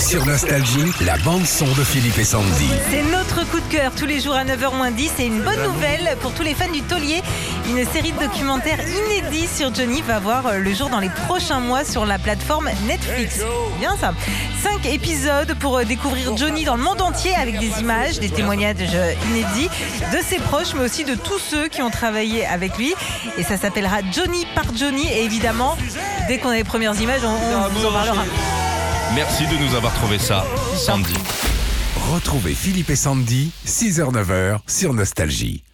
Sur Nostalgie, la bande-son de Philippe et Sandy. C'est notre coup de cœur tous les jours à 9h10 et une bonne nouvelle pour tous les fans du taulier. Une série de documentaires inédits sur Johnny va voir euh, le jour dans les prochains mois sur la plateforme Netflix. Bien ça. Cinq épisodes pour euh, découvrir Johnny dans le monde entier avec des images, des témoignages euh, inédits de ses proches mais aussi de tous ceux qui ont travaillé avec lui. Et ça s'appellera Johnny par Johnny et évidemment dès qu'on a les premières images on, on vous en parlera. Merci de nous avoir trouvé ça, Sandy. Retrouvez Philippe et Sandy, 6h-9h sur Nostalgie.